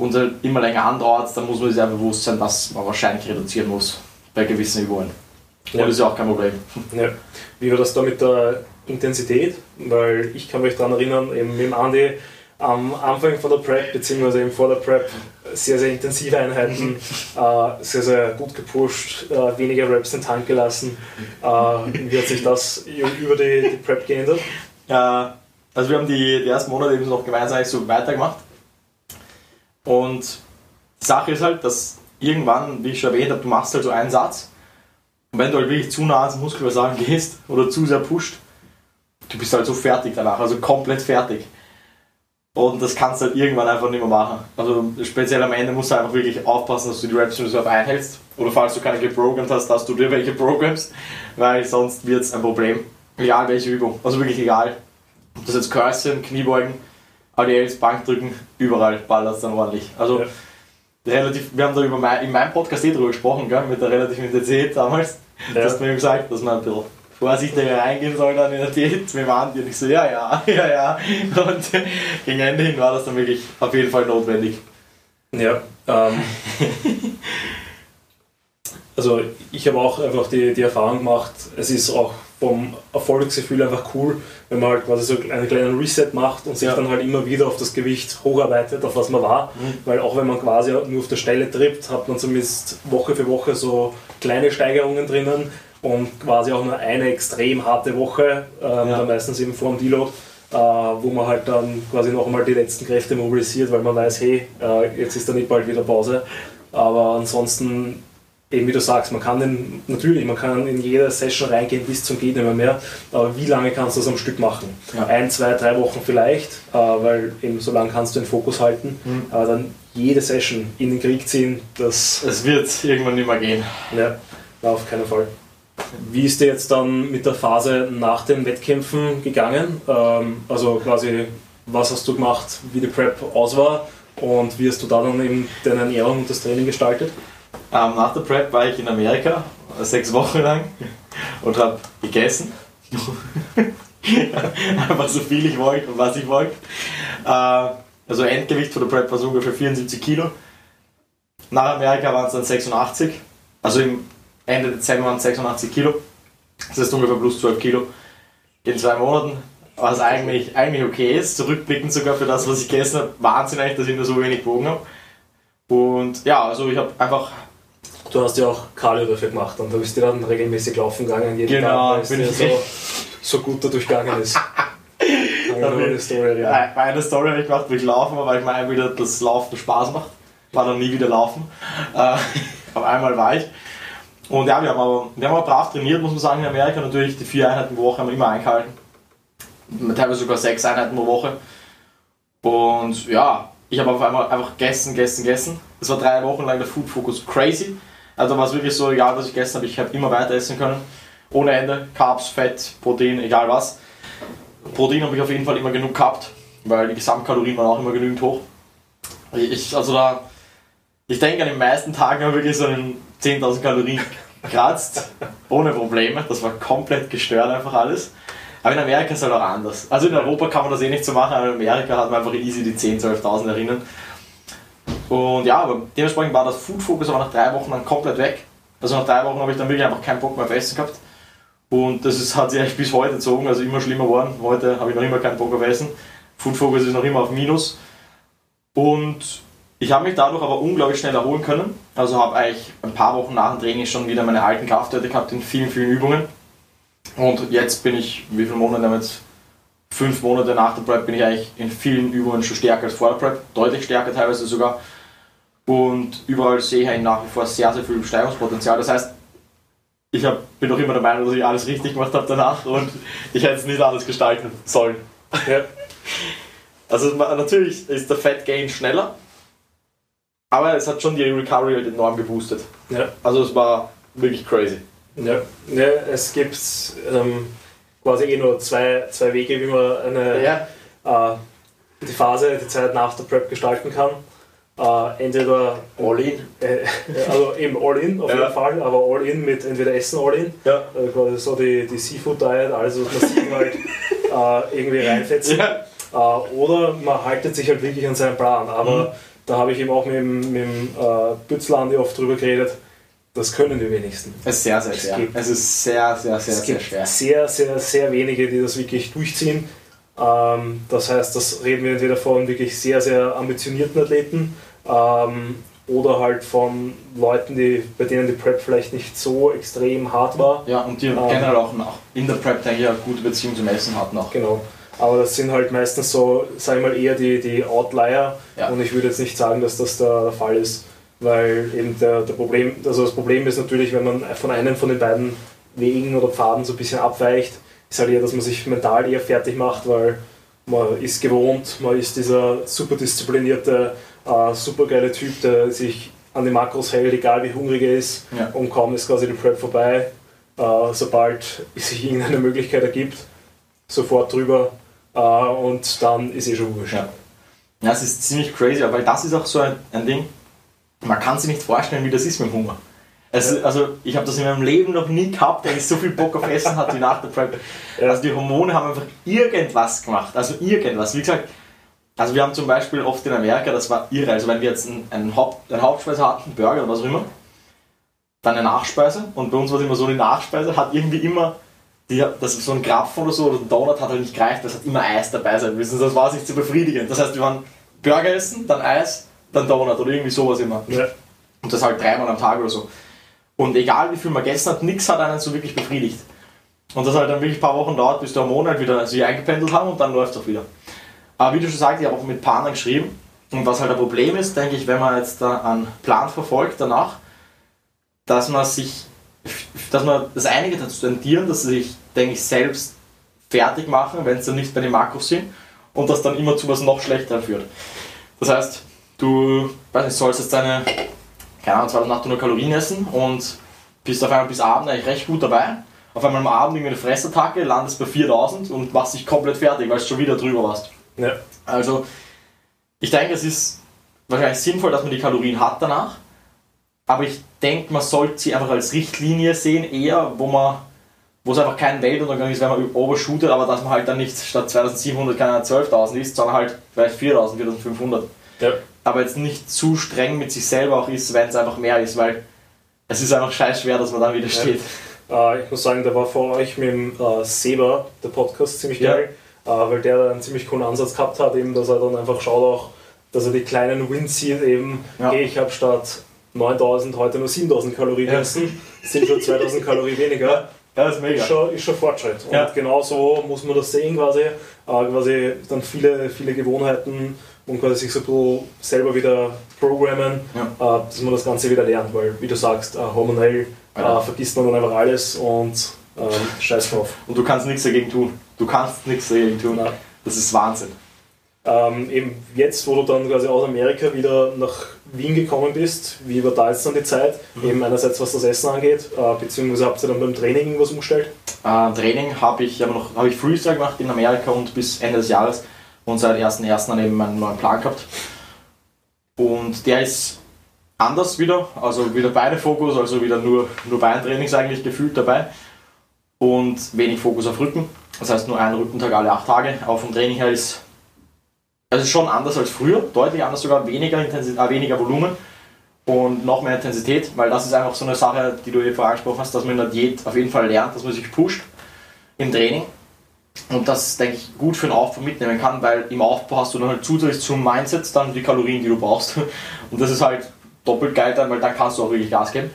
und halt immer länger andauert, dann muss man sich sehr bewusst sein, dass man wahrscheinlich reduzieren muss bei gewissen Übungen. Ja. Das ist ja auch kein Problem. Ja. Wie war das da mit der Intensität? Weil ich kann mich daran erinnern, eben mit dem Andi am Anfang von der Prep, beziehungsweise eben vor der Prep, sehr, sehr intensive Einheiten, äh, sehr, sehr gut gepusht, äh, weniger Reps in den Tank gelassen. Äh, wie hat sich das über die, die Prep geändert? Ja, also wir haben die, die ersten Monate eben noch gemeinsam so weitergemacht. Und die Sache ist halt, dass irgendwann, wie ich schon erwähnt habe, du machst halt so einen Satz. Und wenn du halt wirklich zu nah ans Muskelversagen gehst oder zu sehr pusht, du bist halt so fertig danach, also komplett fertig. Und das kannst du halt irgendwann einfach nicht mehr machen. Also speziell am Ende musst du einfach wirklich aufpassen, dass du die Reps Reserve einhältst. Oder falls du keine geprogrammt hast, dass du dir welche programmst, weil sonst wird es ein Problem. Egal welche Übung. Also wirklich egal. Ob das jetzt Curls sind, Kniebeugen, ADLs, Bankdrücken, überall ballert es dann ordentlich. Also ja. Relativ, wir haben da über mein, in meinem Podcast eh drüber gesprochen, gell, mit der relativen Intensität damals. Ja. Du hast mir gesagt, dass man ein bisschen vorsichtiger reingehen soll dann in der Diät. Wir waren die und ich so, ja, ja, ja, ja. Und gegen Ende hin war das dann wirklich auf jeden Fall notwendig. Ja, ähm, also ich habe auch einfach die, die Erfahrung gemacht, es ist auch vom Erfolgsgefühl einfach cool, wenn man halt quasi so einen kleinen Reset macht und sich ja. dann halt immer wieder auf das Gewicht hocharbeitet, auf was man war. Mhm. Weil auch wenn man quasi nur auf der Stelle trippt, hat man zumindest Woche für Woche so kleine Steigerungen drinnen und quasi auch nur eine extrem harte Woche, ähm, ja. dann meistens eben vor dem Deload, äh, wo man halt dann quasi noch einmal die letzten Kräfte mobilisiert, weil man weiß, hey, äh, jetzt ist dann nicht bald wieder Pause. Aber ansonsten, eben wie du sagst, man kann den, natürlich, man kann in jede Session reingehen bis zum Geht nicht mehr, mehr aber wie lange kannst du das am Stück machen? Ja. Ein, zwei, drei Wochen vielleicht, äh, weil eben so lange kannst du den Fokus halten, mhm. aber dann jede Session in den Krieg ziehen, das... Es wird irgendwann nicht mehr gehen. Ja, auf keinen Fall. Wie ist dir jetzt dann mit der Phase nach den Wettkämpfen gegangen? Ähm, also quasi, was hast du gemacht, wie die Prep aus war und wie hast du da dann eben deine Ernährung und das Training gestaltet? Ähm, nach der Prep war ich in Amerika sechs Wochen lang und habe gegessen. Einfach so viel ich wollte und was ich wollte. Äh, also Endgewicht von der Prep war so ungefähr 74 Kilo. Nach Amerika waren es dann 86. Also im Ende Dezember waren es 86 Kilo. Das ist ungefähr plus 12 Kilo in zwei Monaten. Was eigentlich, eigentlich okay ist, zurückblickend sogar für das, was ich gegessen habe. Wahnsinn eigentlich, dass ich nur so wenig gewogen habe. Und ja, also ich habe einfach. Du hast ja auch dafür gemacht und da bist du dann regelmäßig laufen gegangen, jeden genau, Tag, weil es dir so, so gut dadurch gegangen ist. da eine Story, ja. Bei einer Story habe ich gemacht, wo ich laufen war, weil ich mir wieder das Laufen Spaß macht. War dann nie wieder laufen. Äh, auf einmal war ich. Und ja, wir haben aber, wir haben aber brav trainiert, muss man sagen, in Amerika. Natürlich, die vier Einheiten pro Woche haben wir immer eingehalten. Teilweise sogar sechs Einheiten pro Woche. Und ja, ich habe auf einmal einfach gegessen, gegessen, gegessen. Das war drei Wochen lang der Food Focus crazy. Also war es wirklich so, egal was ich gegessen habe, ich habe immer weiter essen können. Ohne Ende. Carbs, Fett, Protein, egal was. Protein habe ich auf jeden Fall immer genug gehabt, weil die Gesamtkalorien waren auch immer genügend hoch. Ich, also da, ich denke an den meisten Tagen habe ich wirklich so einen 10.000 Kalorien kratzt, ohne Probleme. Das war komplett gestört einfach alles. Aber in Amerika ist es halt auch anders. Also in Europa kann man das eh nicht so machen, aber in Amerika hat man einfach easy die 10.000, 12.000 erinnern. Und ja, aber dementsprechend war das Food Focus aber nach drei Wochen dann komplett weg. Also nach drei Wochen habe ich dann wirklich einfach keinen Bock mehr auf Essen gehabt. Und das ist, hat sich eigentlich bis heute gezogen, also immer schlimmer geworden. Heute habe ich noch immer keinen Bock auf Essen. Food Focus ist noch immer auf Minus. Und ich habe mich dadurch aber unglaublich schnell erholen können. Also habe eigentlich ein paar Wochen nach dem Training schon wieder meine alten Kraftwerte gehabt in vielen, vielen Übungen. Und jetzt bin ich, wie viele Monate haben jetzt? Fünf Monate nach der Prep bin ich eigentlich in vielen Übungen schon stärker als vor der Prep, deutlich stärker teilweise sogar. Und überall sehe ich nach wie vor sehr, sehr viel Steigerungspotenzial. Das heißt, ich hab, bin doch immer der Meinung, dass ich alles richtig gemacht habe danach und ich hätte es nicht anders gestalten sollen. Ja. Also natürlich ist der Fat Gain schneller, aber es hat schon die Recovery halt enorm geboostet. Ja. Also es war wirklich crazy. Ja, ja es gibt ähm, quasi eh nur zwei, zwei Wege, wie man eine, Ja, äh, die Phase, die Zeit nach der Prep gestalten kann. Äh, entweder all in. äh, also eben All-In auf Ja. jeden Fall, aber All-In mit entweder Essen All-In, Ja. also quasi so die, die Seafood-Diet, alles was man sich halt äh, irgendwie reinfetzen. Ja. Äh, oder man haltet sich halt wirklich an seinen Plan. Aber Mhm. da habe ich eben auch mit, dem- mit dem äh, Bützlandi oft drüber geredet, das können die wenigsten. Es ist sehr, sehr schwer. gibt- Es ist sehr, sehr, sehr, es sehr gibt schwer. sehr, sehr, sehr wenige, die das wirklich durchziehen. Ähm, das heißt, das reden wir entweder von wirklich sehr, sehr ambitionierten Athleten ähm, oder halt von Leuten, die, bei denen die Prep vielleicht nicht so extrem hart war. Ja, und die Ähm. generell auch nach, in der Prep, denke ich, eine gute Beziehung zum Essen hatten auch. Genau. Aber das sind halt meistens so, sag ich mal, eher die, die Outlier. Ja. Und ich würde jetzt nicht sagen, dass das der, der Fall ist. Weil eben der, der Problem, also das Problem ist natürlich, wenn man von einem von den beiden Wegen oder Pfaden so ein bisschen abweicht, ist halt eher, dass man sich mental eher fertig macht, weil man ist gewohnt, man ist dieser super disziplinierte, äh, super geile Typ, der sich an die Makros hält, egal wie hungrig er ist. Ja. Und kaum ist quasi die Prep vorbei, äh, sobald sich irgendeine Möglichkeit ergibt, sofort drüber äh, und dann ist eh schon wurscht. Ja. Ja, es ist ziemlich crazy, weil das ist auch so ein, ein Ding, man kann sich nicht vorstellen, wie das ist mit dem Hunger. Ja. Also ich habe das in meinem Leben noch nie gehabt, dass ich so viel Bock auf Essen hatte wie nach der Prep. Also die Hormone haben einfach irgendwas gemacht, also irgendwas. Wie gesagt, also wir haben zum Beispiel oft in Amerika, das war irre, also wenn wir jetzt einen, einen, Haupt, eine Hauptspeise hatten, einen Burger oder was auch immer, dann eine Nachspeise und bei uns war es immer so, die Nachspeise hat irgendwie immer, die, das so ein Krapfen oder so oder ein Donut hat halt nicht gereicht, das hat immer Eis dabei sein müssen, das war sich zu befriedigen. Das heißt, wir waren Burger essen, dann Eis, dann Donut oder irgendwie sowas immer. Ja. Und das halt dreimal am Tag oder so. Und egal wie viel man gegessen hat, nichts hat einen so wirklich befriedigt. Und das halt dann wirklich ein paar Wochen dauert, bis die Hormone halt wieder sich eingependelt haben und dann läuft es auch wieder. Aber wie du schon sagst, ich habe auch mit Partnern geschrieben. Und was halt ein Problem ist, denke ich, wenn man jetzt da einen Plan verfolgt danach, dass man sich, dass man das einige dazu tendieren, dass sie sich, denke ich, selbst fertig machen, wenn sie dann nicht bei den Makros sind und das dann immer zu was noch schlechteres führt. Das heißt, du weiß nicht, sollst jetzt deine, keine Ahnung, 2800 Kalorien essen und bist auf einmal bis Abend eigentlich recht gut dabei. Auf einmal am Abend irgendwie eine Fressattacke, landest bei 4000 und machst dich komplett fertig, weil du schon wieder drüber warst. Ja. Also, ich denke, es ist wahrscheinlich sinnvoll, dass man die Kalorien hat danach. Aber ich denke, man sollte sie einfach als Richtlinie sehen, eher, wo man wo es einfach kein Weltuntergang ist, wenn man overshootet, aber dass man halt dann nicht statt 2700 keine Ahnung, 12.000 ist, sondern halt vielleicht 4.000, 4.500. Ja. Aber jetzt nicht zu streng mit sich selber auch ist, wenn es einfach mehr ist, weil es ist einfach scheiß schwer, dass man dann wieder steht. Äh, ich muss sagen, da war vor euch mit dem äh, Seba der Podcast ziemlich Ja. geil, äh, weil der da einen ziemlich coolen Ansatz gehabt hat, eben, dass er dann einfach schaut auch, dass er die kleinen Wins sieht, eben, Ja. hey, ich habe statt 9000 heute nur 7000 Kalorien Ja. essen, sind schon 2000 Kalorien weniger. Ja, das ist mega. Ist schon, ist schon Fortschritt. Und Ja. genau so muss man das sehen quasi. Äh, quasi dann viele, viele Gewohnheiten und quasi sich so ein bisschen selber wieder programmen, äh, dass man das Ganze wieder lernt. Weil, wie du sagst, äh, hormonell Ja. äh, vergisst man dann einfach alles und ähm, scheiß drauf. Und du kannst nichts dagegen tun. Du kannst nichts dagegen tun. Ja. Das ist Wahnsinn. Ähm, eben jetzt, wo du dann quasi aus Amerika wieder nach Wien gekommen bist, wie war da jetzt dann die Zeit? Mhm. Eben einerseits was das Essen angeht, äh, beziehungsweise habt ihr dann beim Training irgendwas umgestellt? Äh, Training habe ich aber noch habe ich Freestyle gemacht in Amerika und bis Ende des Jahres und seit 1.1. dann eben meinen neuen Plan gehabt. Und der ist anders wieder, also wieder Beinefokus, also wieder nur, nur Beintrainings eigentlich gefühlt dabei und wenig Fokus auf Rücken. Das heißt nur ein Rückentag alle acht Tage. Auch vom Training her ist es ist schon anders als früher, deutlich anders sogar, weniger, Intensi äh, weniger Volumen und noch mehr Intensität, weil das ist einfach so eine Sache, die du hier vorher angesprochen hast, dass man in der Diät auf jeden Fall lernt, dass man sich pusht im Training und das, denke ich, gut für den Aufbau mitnehmen kann, weil im Aufbau hast du dann halt zusätzlich zum Mindset dann die Kalorien, die du brauchst und das ist halt doppelt geil dann, weil dann kannst du auch wirklich Gas geben.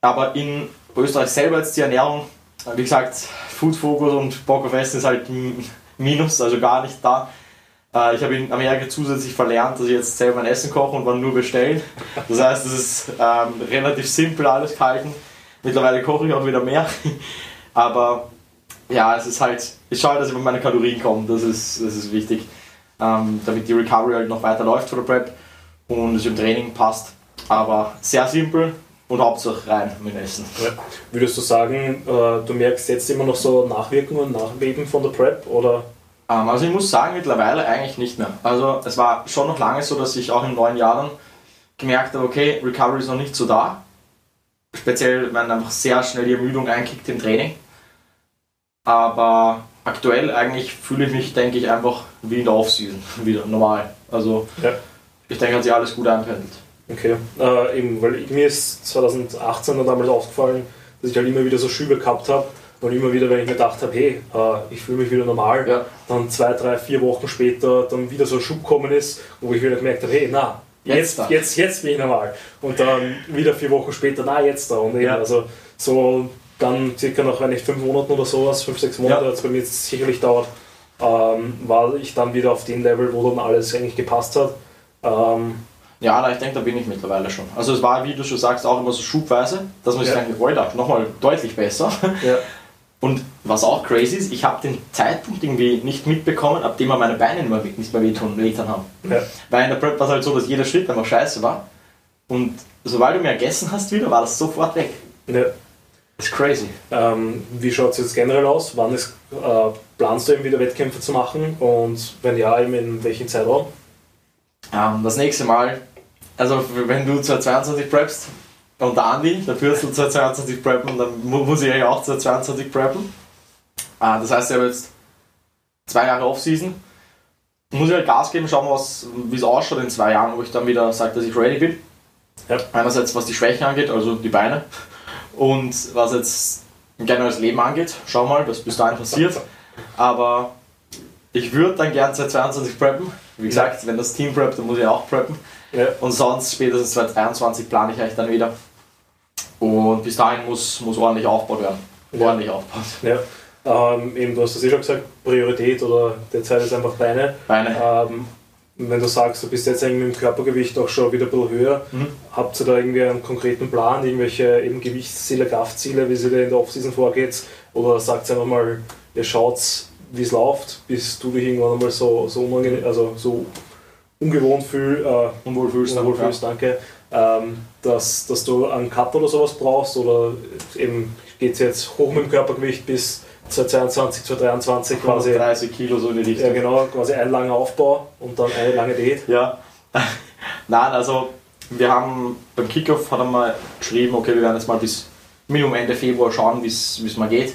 Aber in Österreich selber jetzt die Ernährung, wie gesagt, Food Focus und Bock auf Essen ist halt ein Minus, also gar nicht da. Äh, ich habe in Amerika zusätzlich verlernt, dass ich jetzt selber mein Essen koche und wann nur bestellen. Das heißt, es ist ähm, relativ simpel alles gehalten. Mittlerweile koche ich auch wieder mehr. Aber ja, es ist halt, ich schaue, dass ich mit meinen Kalorien komme, das ist, das ist wichtig. Ähm, damit die Recovery halt noch weiter läuft vor der Prep und es im Training passt. Aber sehr simpel und Hauptsache rein mit Essen. Ja. Würdest du sagen, äh, du merkst jetzt immer noch so Nachwirkungen und Nachbeben von der Prep oder? Ähm, also ich muss sagen, mittlerweile eigentlich nicht mehr. Also es war schon noch lange so, dass ich auch in neun Jahren gemerkt habe, okay, Recovery ist noch nicht so da. Speziell, wenn einfach sehr schnell die Ermüdung einkickt im Training. Aber aktuell eigentlich fühle ich mich, denke ich, einfach wie in der Offseason, wieder normal. Also ja. ich denke, hat sich alles gut einpendelt. Okay, äh, eben, weil mir ist 2018 dann damals aufgefallen, dass ich halt immer wieder so Schübe gehabt habe und immer wieder, wenn ich mir gedacht habe, hey, äh, ich fühle mich wieder normal, ja. dann zwei, drei, vier Wochen später dann wieder so ein Schub gekommen ist, wo ich wieder gemerkt habe, hey, na, jetzt, jetzt, jetzt, jetzt bin ich normal. Und dann wieder vier Wochen später, na, jetzt da. Und eben, ja. also so dann circa nach, wenn ich fünf Monaten oder sowas, fünf, sechs Monate, ja. hat es bei mir jetzt sicherlich dauert, ähm, war ich dann wieder auf dem Level, wo dann alles eigentlich gepasst hat. Ähm, ja, ich denke, da bin ich mittlerweile schon. Also es war, wie du schon sagst, auch immer so schubweise, dass man sich ja. denkt, Alter, nochmal deutlich besser. Ja. Und was auch crazy ist, ich habe den Zeitpunkt irgendwie nicht mitbekommen, ab dem meine Beine nicht mehr, nicht mehr wehtun, haben. Ja. Weil in der Prep war es halt so, dass jeder Schritt einfach scheiße war. Und sobald du mehr gegessen hast wieder, war das sofort weg. Ja. Das ist crazy. Ähm, wie schaut es jetzt generell aus? Wann ist, äh, planst du eben wieder Wettkämpfe zu machen? Und wenn ja, eben in welchem Zeitraum? Ähm, das nächste Mal, also wenn du zur 22 preppst und der Andi, der Fürst zur 22 preppen, dann muss ich ja auch zur 22 preppen. Äh, das heißt, ich habe jetzt zwei Jahre Offseason. Muss ich halt Gas geben, schauen, wie es ausschaut in zwei Jahren, wo ich dann wieder sage, dass ich ready bin. Ja. Einerseits was die Schwächen angeht, also die Beine. Und was jetzt ein generelles Leben angeht, schau mal, was bis dahin passiert. Aber ich würde dann gern 2022 preppen. Wie gesagt, wenn das Team preppt, dann muss ich auch preppen. Ja. Und sonst spätestens 2023 plane ich eigentlich dann wieder. Und bis dahin muss, muss ordentlich aufgebaut werden. Ordentlich aufgebaut. Ja. Ähm, eben, du hast es eh schon gesagt, Priorität oder derzeit ist einfach Beine. Beine. Ähm, wenn du sagst, du bist jetzt irgendwie mit dem Körpergewicht auch schon wieder ein bisschen höher, mhm. habt ihr da irgendwie einen konkreten Plan, irgendwelche eben Gewichtsziele, Kraftziele, wie sie da in der Offseason vorgeht? Oder sagt ihr einfach mal, ihr schaut, wie es läuft, bis du dich irgendwann einmal so, so, unangenehm, also so ungewohnt fühl, äh, unwohl fühlst, unwohl fühlst ja. danke, ähm, dass, dass du einen Cut oder sowas brauchst oder eben geht es jetzt hoch mit dem Körpergewicht bis 2022, 2023 quasi. 30 Kilo so in die Richtung. Ja, genau, quasi ein langer Aufbau und dann eine lange Diät. Ja. Nein, also wir haben beim Kickoff hat er mal geschrieben, okay, wir werden jetzt mal bis Minimum Ende Februar schauen, wie es mal geht.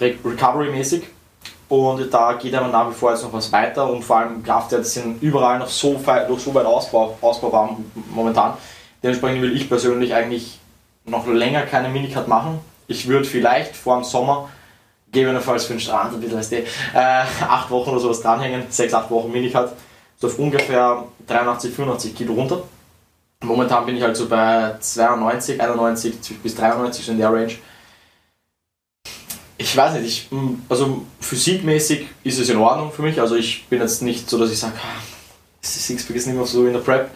Recovery-mäßig. Und da geht aber nach wie vor jetzt noch was weiter und vor allem Kraftwerte sind überall noch so weit, noch so weit ausbau, ausbaubar momentan. Dementsprechend will ich persönlich eigentlich noch länger keine Minicut machen. Ich würde vielleicht vor dem Sommer gegebenenfalls für den Strand ein bisschen, weißt du, äh, acht Wochen oder sowas dranhängen, sechs, acht Wochen Minicut, so auf ungefähr 83, 85 Kilo runter. Momentan bin ich halt so bei 92, 91 bis 93 so in der Range. Ich weiß nicht, ich, also physikmäßig ist es in Ordnung für mich. Also ich bin jetzt nicht so, dass ich sage, ah, Sixpack ist nicht mehr so in der Prep.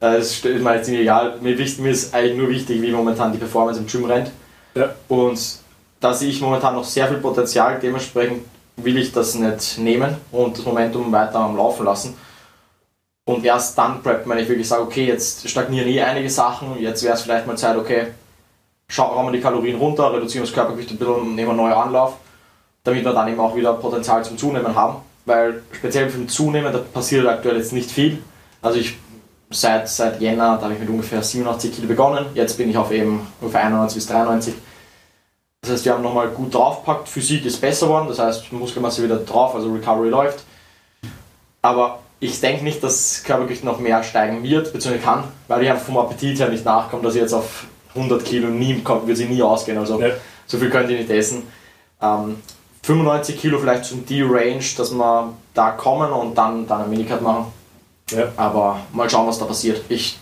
Äh, das ist mir jetzt nicht egal. Mir, mir ist eigentlich nur wichtig, wie momentan die Performance im Gym rennt. Ja. Und da sehe ich momentan noch sehr viel Potenzial, dementsprechend will ich das nicht nehmen und das Momentum weiter am Laufen lassen. Und erst dann preppen, wenn ich wirklich sage, okay, jetzt stagnieren eh einige Sachen, jetzt wäre es vielleicht mal Zeit, okay, schauen wir die Kalorien runter, reduzieren das Körpergewicht ein bisschen und nehmen einen neuen Anlauf, damit wir dann eben auch wieder Potenzial zum Zunehmen haben. Weil speziell für den Zunehmen, da passiert aktuell jetzt nicht viel. Also ich seit, seit Jänner, da habe ich mit ungefähr 87 Kilo begonnen, jetzt bin ich auf eben ungefähr 91 bis 93 das heißt, wir haben nochmal gut draufgepackt. Physik ist besser geworden, das heißt, Muskelmasse wieder drauf, also Recovery läuft. Aber ich denke nicht, dass Körpergewicht noch mehr steigen wird, bzw. kann, weil ich einfach vom Appetit her nicht nachkomme, dass ich jetzt auf 100 Kilo nie kommt, wird sie nie ausgehen. Also ja. so viel könnt ihr nicht essen. Ähm, 95 Kilo vielleicht schon die Range, dass wir da kommen und dann, dann ein Minicut machen. Ja. Aber mal schauen, was da passiert. Ich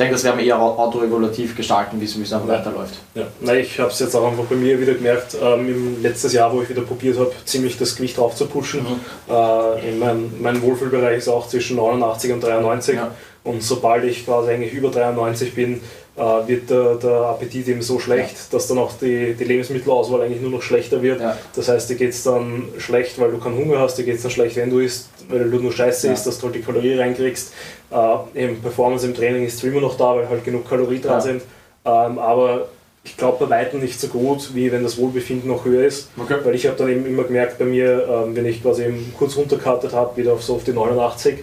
denke, das werden wir eher autoregulativ gestalten, wie es einfach ja. weiterläuft. Ja. Nein, ich habe es jetzt auch einfach bei mir wieder gemerkt, ähm, im letzten Jahr, wo ich wieder probiert habe, ziemlich das Gewicht drauf zu pushen. Mhm. Äh, mein, mein Wohlfühlbereich ist auch zwischen 89 und 93 ja. und sobald ich quasi eigentlich über 93 bin, wird der, der, Appetit eben so schlecht, ja. dass dann auch die, die Lebensmittelauswahl eigentlich nur noch schlechter wird. Ja. Das heißt, dir geht es dann schlecht, weil du keinen Hunger hast, dir geht es dann schlecht, wenn du isst, weil du nur Scheiße ja. isst, dass du halt die Kalorien reinkriegst. Äh, eben Performance im Training ist immer noch da, weil halt genug Kalorien dran sind. Ähm, aber ich glaube bei weitem nicht so gut, wie wenn das Wohlbefinden noch höher ist. Okay. Weil ich habe dann eben immer gemerkt bei mir, ähm, wenn ich quasi eben kurz runterkartet habe, wieder auf so auf die 89,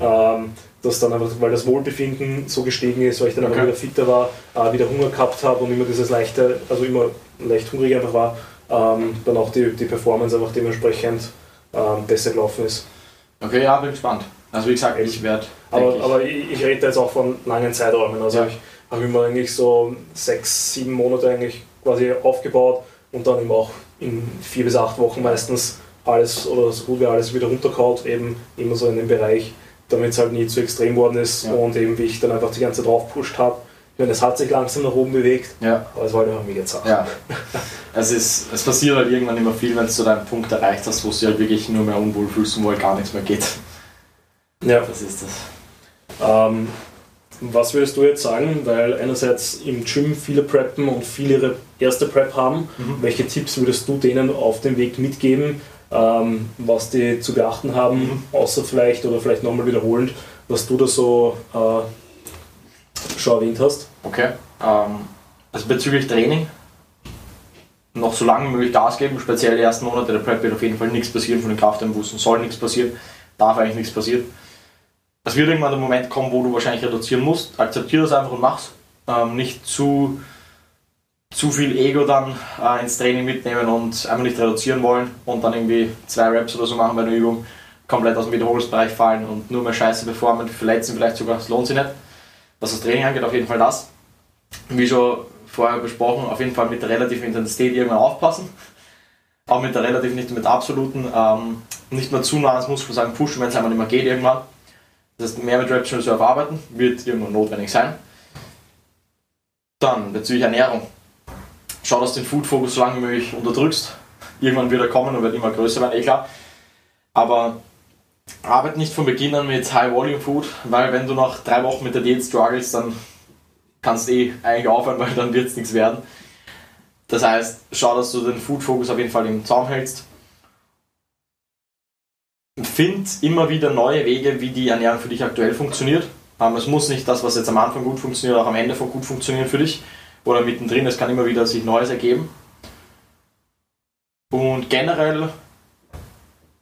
ähm, dass dann einfach, weil das Wohlbefinden so gestiegen ist, weil ich dann okay. einfach wieder fitter war, äh, wieder Hunger gehabt habe und immer dieses leichte, also immer leicht hungrig einfach war, ähm, dann auch die, die Performance einfach dementsprechend ähm, besser gelaufen ist. Okay, ja, bin gespannt. Also wie gesagt, ich werde. Aber, ich, aber ich, ich rede jetzt auch von langen Zeiträumen. Also ja. ich habe immer eigentlich so sechs, sieben Monate eigentlich quasi aufgebaut und dann eben auch in vier bis acht Wochen meistens alles oder so gut wie alles wieder runtergehaut, eben immer so in dem Bereich damit es halt nie zu extrem geworden ist ja. und eben wie ich dann einfach die ganze Zeit drauf pusht habe. Ich meine, es hat sich langsam nach oben bewegt, ja. aber es war halt mega zart. Ja. es, ist, es passiert halt irgendwann immer viel, wenn du deinen Punkt erreicht hast, wo du halt wirklich nur mehr unwohl fühlst und wo halt gar nichts mehr geht. Ja. Das ist das. Ähm, was würdest du jetzt sagen, weil einerseits im Gym viele preppen und viele ihre erste Prep haben, mhm. welche Tipps würdest du denen auf dem Weg mitgeben, ähm, was die zu beachten haben, mhm. außer vielleicht oder vielleicht nochmal wiederholend, was du da so äh, schon erwähnt hast. Okay. Ähm, also bezüglich Training, noch so lange möglich Gas geben, speziell die ersten Monate der Prep wird auf jeden Fall nichts passieren von den Krafteinbußen, soll nichts passieren, darf eigentlich nichts passieren. Es wird irgendwann der Moment kommen, wo du wahrscheinlich reduzieren musst, akzeptiere das einfach und mach's. Ähm, nicht zu zu viel Ego dann äh, ins Training mitnehmen und einfach nicht reduzieren wollen und dann irgendwie zwei Raps oder so machen bei einer Übung, komplett aus dem Wiederholungsbereich fallen und nur mehr Scheiße performen, verletzen vielleicht sogar, das lohnt sich nicht. Was das Training angeht, auf jeden Fall das. Wie schon vorher besprochen, auf jeden Fall mit der relativen Intensität irgendwann aufpassen. Auch mit der relativen, nicht mit der absoluten. Ähm, nicht mehr zu nah ans sagen pushen, wenn es einfach nicht mehr geht irgendwann. Das heißt, mehr mit Reps Reserve arbeiten, wird irgendwann notwendig sein. Dann bezüglich Ernährung schau, dass du den Food Focus so lange wie möglich unterdrückst. Irgendwann wird er kommen und wird immer größer werden, eh klar. Aber arbeite nicht von Beginn an mit High Volume Food, weil wenn du nach drei Wochen mit der Diät struggles, dann kannst du eh eigentlich aufhören, weil dann wird es nichts werden. Das heißt, schau, dass du den Food Focus auf jeden Fall im Zaum hältst. Find immer wieder neue Wege, wie die Ernährung für dich aktuell funktioniert. Es muss nicht das, was jetzt am Anfang gut funktioniert, auch am Ende gut funktionieren für dich oder mittendrin, es kann immer wieder sich Neues ergeben. Und generell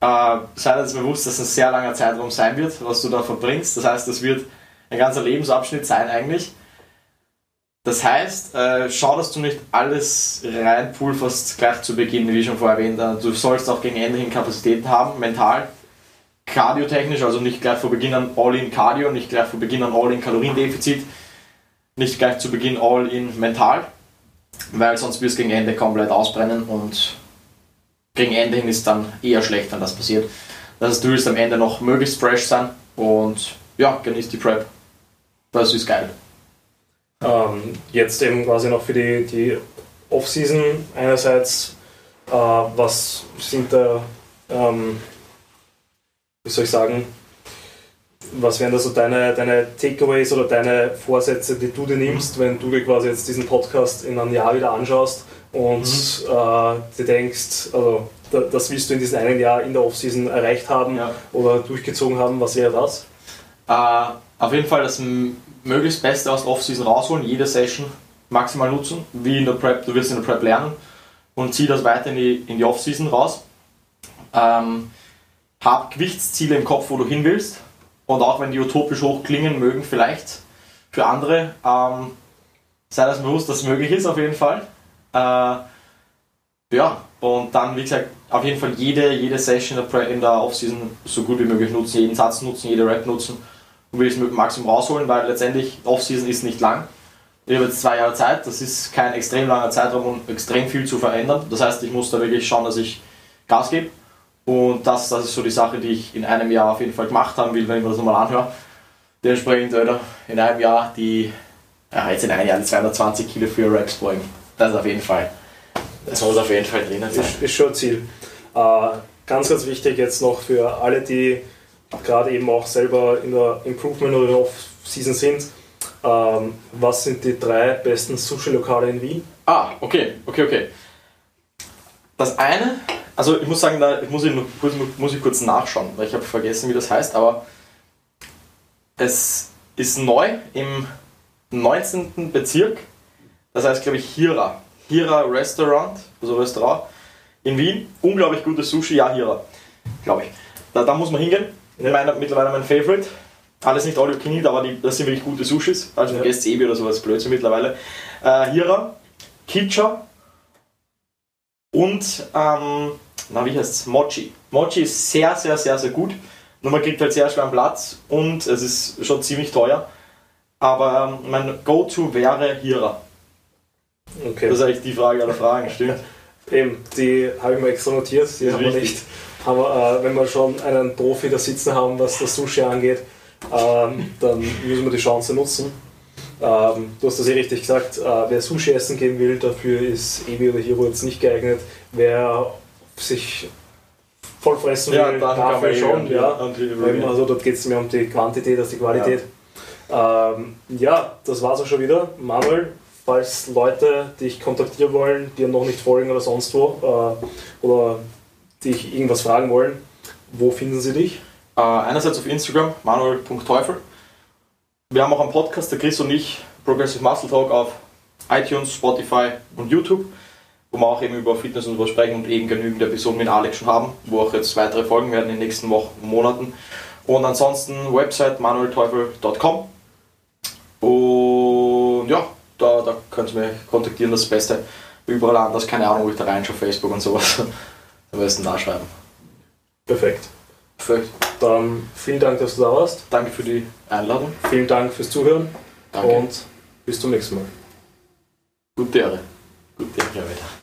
äh, sei dir bewusst, dass es ein sehr langer Zeitraum sein wird, was du da verbringst. Das heißt, das wird ein ganzer Lebensabschnitt sein eigentlich. Das heißt, äh, schau, dass du nicht alles reinpulverst gleich zu Beginn, wie schon vorher erwähnt. Du sollst auch gegen Ende hin Kapazitäten haben, mental, kardiotechnisch, also nicht gleich vor Beginn an All-in Cardio, nicht gleich vor Beginn an All-in Kaloriendefizit nicht gleich zu Beginn all in mental, weil sonst wirst du gegen Ende komplett ausbrennen und gegen Ende hin ist dann eher schlecht, wenn das passiert. Das heißt, du willst am Ende noch möglichst fresh sein und ja, genießt die Prep. Das ist geil. Ähm, jetzt eben quasi noch für die, die Off-Season einerseits, äh, was sind da, ähm, wie soll ich sagen, was wären da so deine, deine Takeaways oder deine Vorsätze, die du dir nimmst, wenn du dir quasi jetzt diesen Podcast in einem Jahr wieder anschaust und mhm. äh, dir denkst, also das willst du in diesem einen Jahr in der Offseason erreicht haben ja. oder durchgezogen haben, was wäre das? Äh, auf jeden Fall das möglichst Beste aus der Offseason rausholen, jede Session maximal nutzen, wie in der Prep, du wirst in der Prep lernen und zieh das weiter in die, in die Offseason raus. Ähm, hab Gewichtsziele im Kopf, wo du hin willst und auch wenn die utopisch hoch klingen mögen, vielleicht für andere, ähm, sei das bewusst, dass es möglich ist, auf jeden Fall. Äh, ja, und dann, wie gesagt, auf jeden Fall jede, jede Session in der Offseason so gut wie möglich nutzen, jeden Satz nutzen, jede Rap nutzen und will es mit dem Maximum rausholen, weil letztendlich Offseason ist nicht lang. Ich habe jetzt zwei Jahre Zeit, das ist kein extrem langer Zeitraum, um extrem viel zu verändern. Das heißt, ich muss da wirklich schauen, dass ich Gas gebe und das, das ist so die Sache, die ich in einem Jahr auf jeden Fall gemacht haben will, wenn ich mir das nochmal anhöre. dementsprechend, Alter, in einem Jahr die, ja, jetzt in einem Jahr die 220 Kilo für Reps beugen. Das ist auf jeden Fall. Das muss auf jeden Fall drinnen sein. Ist, ist schon ein Ziel. Äh, ganz, ganz wichtig jetzt noch für alle, die gerade eben auch selber in der Improvement oder in der Off-Season sind. Ähm, was sind die drei besten Sushi-Lokale in Wien? Ah, okay, okay, okay. Das eine, also ich muss sagen, da muss ich, kurz, muss ich kurz nachschauen, weil ich habe vergessen, wie das heißt, aber es ist neu im 19. Bezirk. Das heißt, glaube ich, Hira. Hira Restaurant, also Restaurant in Wien. Unglaublich gutes Sushi, ja, Hira. Glaube ich. Da, da muss man hingehen. Ja. Meine, mittlerweile mein Favorite. Alles nicht all you can eat, aber die, das sind wirklich gute Sushis. Also ja. vergesst Ebi oder sowas, Blödsinn mittlerweile. Äh, Hira, Kicha und, ähm, na, wie heißt es? Mochi. Mochi ist sehr, sehr, sehr, sehr gut. Nur man kriegt halt sehr schwer einen Platz und es ist schon ziemlich teuer. Aber ähm, mein Go-To wäre Hira. Okay. Das ist eigentlich die Frage aller Fragen, stimmt? Eben, die habe ich mir extra notiert, die haben wir nicht. Aber äh, wenn wir schon einen Profi da sitzen haben, was das Sushi angeht, ähm, dann müssen wir die Chance nutzen. Ähm, du hast das eh richtig gesagt, äh, wer Sushi essen gehen will, dafür ist Ebi oder Hiro jetzt nicht geeignet. Wer sich voll fressen will, ja, dafür schon. Ja. Also dort geht es mehr um die Quantität als die Qualität. Ja, ähm, ja das war's auch schon wieder. Manuel, falls Leute dich kontaktieren wollen, dir noch nicht folgen oder sonst wo, äh, oder dich irgendwas fragen wollen, wo finden sie dich? Äh, einerseits auf Instagram, manuel.teufel. Wir haben auch einen Podcast, der Chris und ich, Progressive Muscle Talk auf iTunes, Spotify und YouTube, wo wir auch eben über Fitness und so sprechen und eben genügend Episoden mit Alex schon haben, wo auch jetzt weitere Folgen werden in den nächsten Wochen und Monaten. Und ansonsten Website manuelteufel.com. Und ja, da, da könnt ihr mich kontaktieren, das Beste. Überall anders, keine Ahnung, wo ich da reinschaue, Facebook und sowas. Am besten da schreiben. Perfekt. Perfekt. Dann vielen Dank, dass du da warst. Danke für die Einladung. Vielen Dank fürs Zuhören. Danke. Und bis zum nächsten Mal. Gute Ehre. Gute Ehre weiter.